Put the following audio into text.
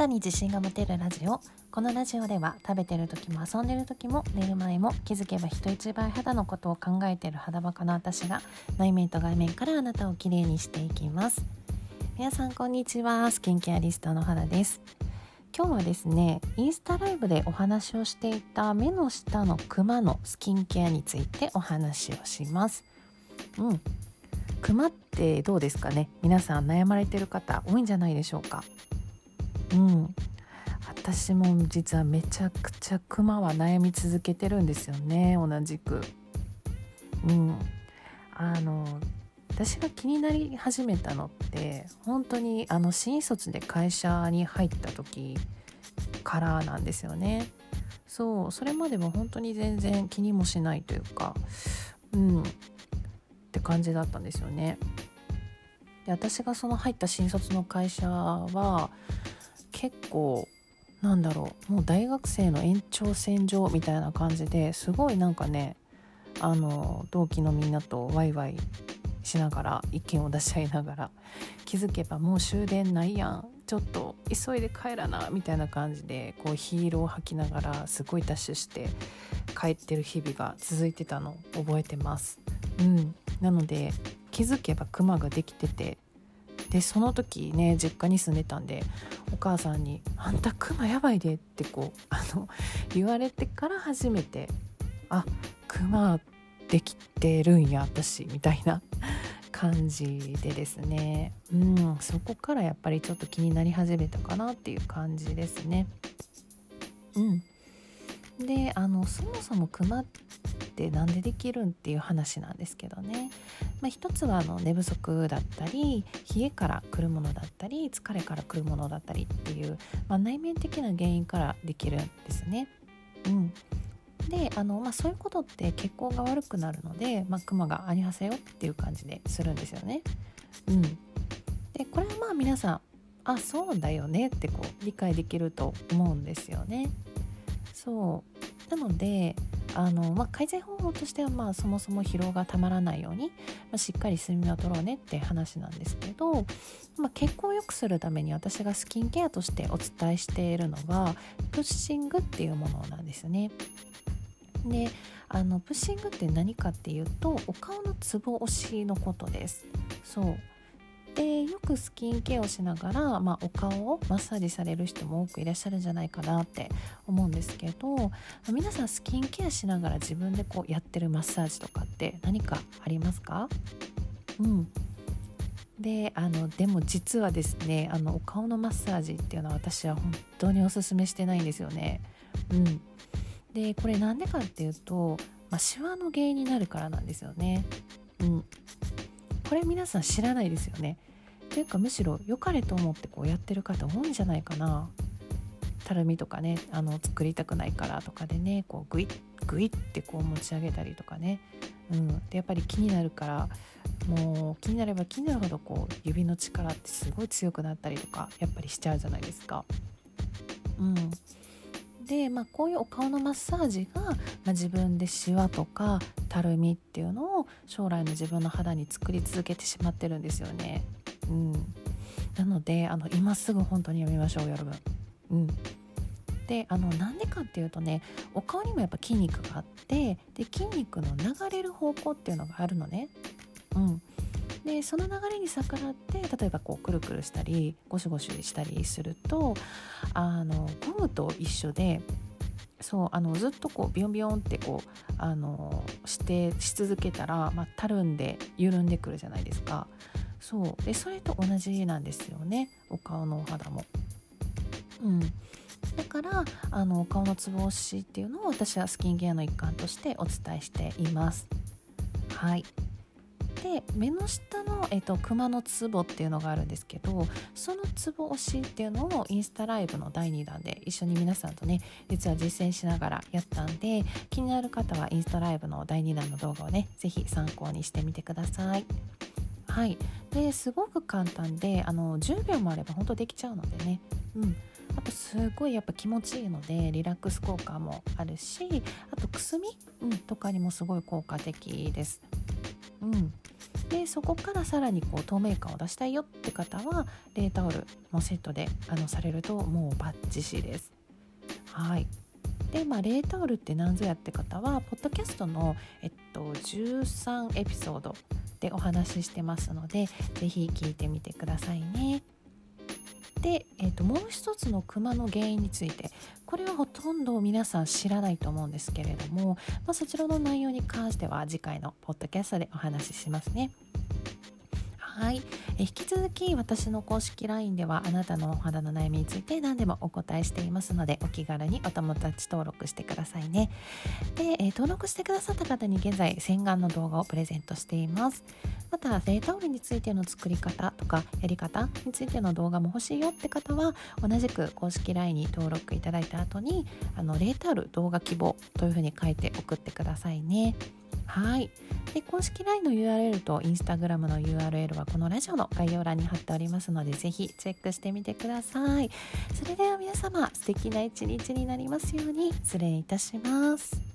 肌に自信が持てるラジオ。このラジオでは食べてる時も遊んでる時も寝る前も気づけば人一倍肌のことを考えている肌バカの私が内面と外面からあなたをきれいにしていきます。皆さんこんにちは。スキンケアリストの肌です。今日はですねインスタライブでお話をしていた目の下のクマのスキンケアについてお話をします。うん。クマってどうですかね？皆さん悩まれてる方多いんじゃないでしょうか？うん。私も実はめちゃくちゃクマは悩み続けてるんですよね同じく。うん。あの私が気になり始めたのって本当にあの新卒で会社に入った時からなんですよね。そうそれまでも本当に全然気にもしないというかうん。って感じだったんですよね。で私がその入った新卒の会社は結構なんだろうもう大学生の延長線上みたいな感じですごいなんかねあの同期のみんなとワイワイしながら意見を出し合いながら気づけばもう終電ないやんちょっと急いで帰らなみたいな感じでこうヒールを吐きながらすごいダッシュして帰ってる日々が続いてたの覚えてます。うん、なので気づけばクマができててでその時ね実家に住んでたんでお母さんに「あんたクマやばいで」ってこうあの言われてから初めて「あクマできてるんや私」みたいな 感じでですねうんそこからやっぱりちょっと気になり始めたかなっていう感じですね。うんであのそもそもクマっって何でできるんっていう話なんですけどね、まあ、一つはあの寝不足だったり冷えから来るものだったり疲れから来るものだったりっていう、まあ、内面的な原因からできるんですね。うん、であの、まあ、そういうことって血行が悪くなるので、まあ、クマがありはせよっていう感じでするんですよね。うん、でこれはまあ皆さんあそうだよねってこう理解できると思うんですよね。そうなのであの、まあ、改善方法としては、まあ、そもそも疲労がたまらないように、まあ、しっかり睡眠をとろうねって話なんですけど、まあ、血行を良くするために私がスキンケアとしてお伝えしているのはプッシングっていうものなんですね。であのプッシングって何かっていうとお顔のツボ押しのことです。そうでよくスキンケアをしながら、まあ、お顔をマッサージされる人も多くいらっしゃるんじゃないかなって思うんですけど皆さんスキンケアしながら自分でこうやってるマッサージとかって何かありますか？うんであのでも実はですねあのお顔のマッサージっていうのは私は本当におすすめしてないんですよね。うん、でこれなんでかっていうと、まあ、シワの原因になるからなんですよね。うん、これ皆さん知らないですよね。というかむしろ良かれと思ってこうやってる方多いんじゃないかな。たるみとかねあの作りたくないからとかでねこうグイッグイッてこう持ち上げたりとかね、うん、でやっぱり気になるからもう気になれば気になるほどこう指の力ってすごい強くなったりとかやっぱりしちゃうじゃないですか。うん、で、まあ、こういうお顔のマッサージが、まあ、自分でシワとかたるみっていうのを将来の自分の肌に作り続けてしまってるんですよね。うん、なのであの今すぐ本当にやめましょう夜分。うん、であのなんでかっていうとねお顔にもやっぱ筋肉があってで筋肉の流れる方向っていうのがあるのね。うん、でその流れに逆らって例えばこうくるくるしたりゴシゴシしたりするとあのゴムと一緒でそうあのずっとこうビヨンビヨンってこうあのしてし続けたら、まあ、たるんで緩んでくるじゃないですかそうでそれと同じなんですよねお顔のお肌も。うん、だからあのお顔のつぼ押しっていうのを私はスキンケアの一環としてお伝えしています。はいで目の下の、えーと、熊のツボっていうのがあるんですけどそのツボ押しっていうのをインスタライブの第2弾で一緒に皆さんとね実は実践しながらやったんで気になる方はインスタライブの第2弾の動画をね是非参考にしてみてください。はい、ですごく簡単であの10秒もあれば本当できちゃうのでね、うん、あとすごいやっぱ気持ちいいのでリラックス効果もあるしあとくすみ、うん、とかにもすごい効果的です。うん、でそこからさらにこう透明感を出したいよって方は冷タオルもセットであのされるともうバッチシです。はい。で、まあ、冷タオルって何ぞやって方はポッドキャストの、えっと、13エピソードでお話ししてますので是非聞いてみてくださいね。で、えーと、もう一つのクマの原因についてこれはほとんど皆さん知らないと思うんですけれども、まあ、そちらの内容に関しては次回のポッドキャストでお話ししますね。はい、え引き続き私の公式 LINE ではあなたのお肌の悩みについて何でもお答えしていますのでお気軽にお友達登録してくださいね。で、え登録してくださった方に現在洗顔の動画をプレゼントしています。またデータオルについての作り方とかやり方についての動画も欲しいよって方は同じく公式 LINE に登録いただいた後にあのレータオル動画希望というふうに書いて送ってくださいね。はい。で、公式 LINE の URL と Instagram の URL はこのラジオの概要欄に貼っておりますので、ぜひチェックしてみてください。それでは皆様、素敵な一日になりますように、失礼いたします。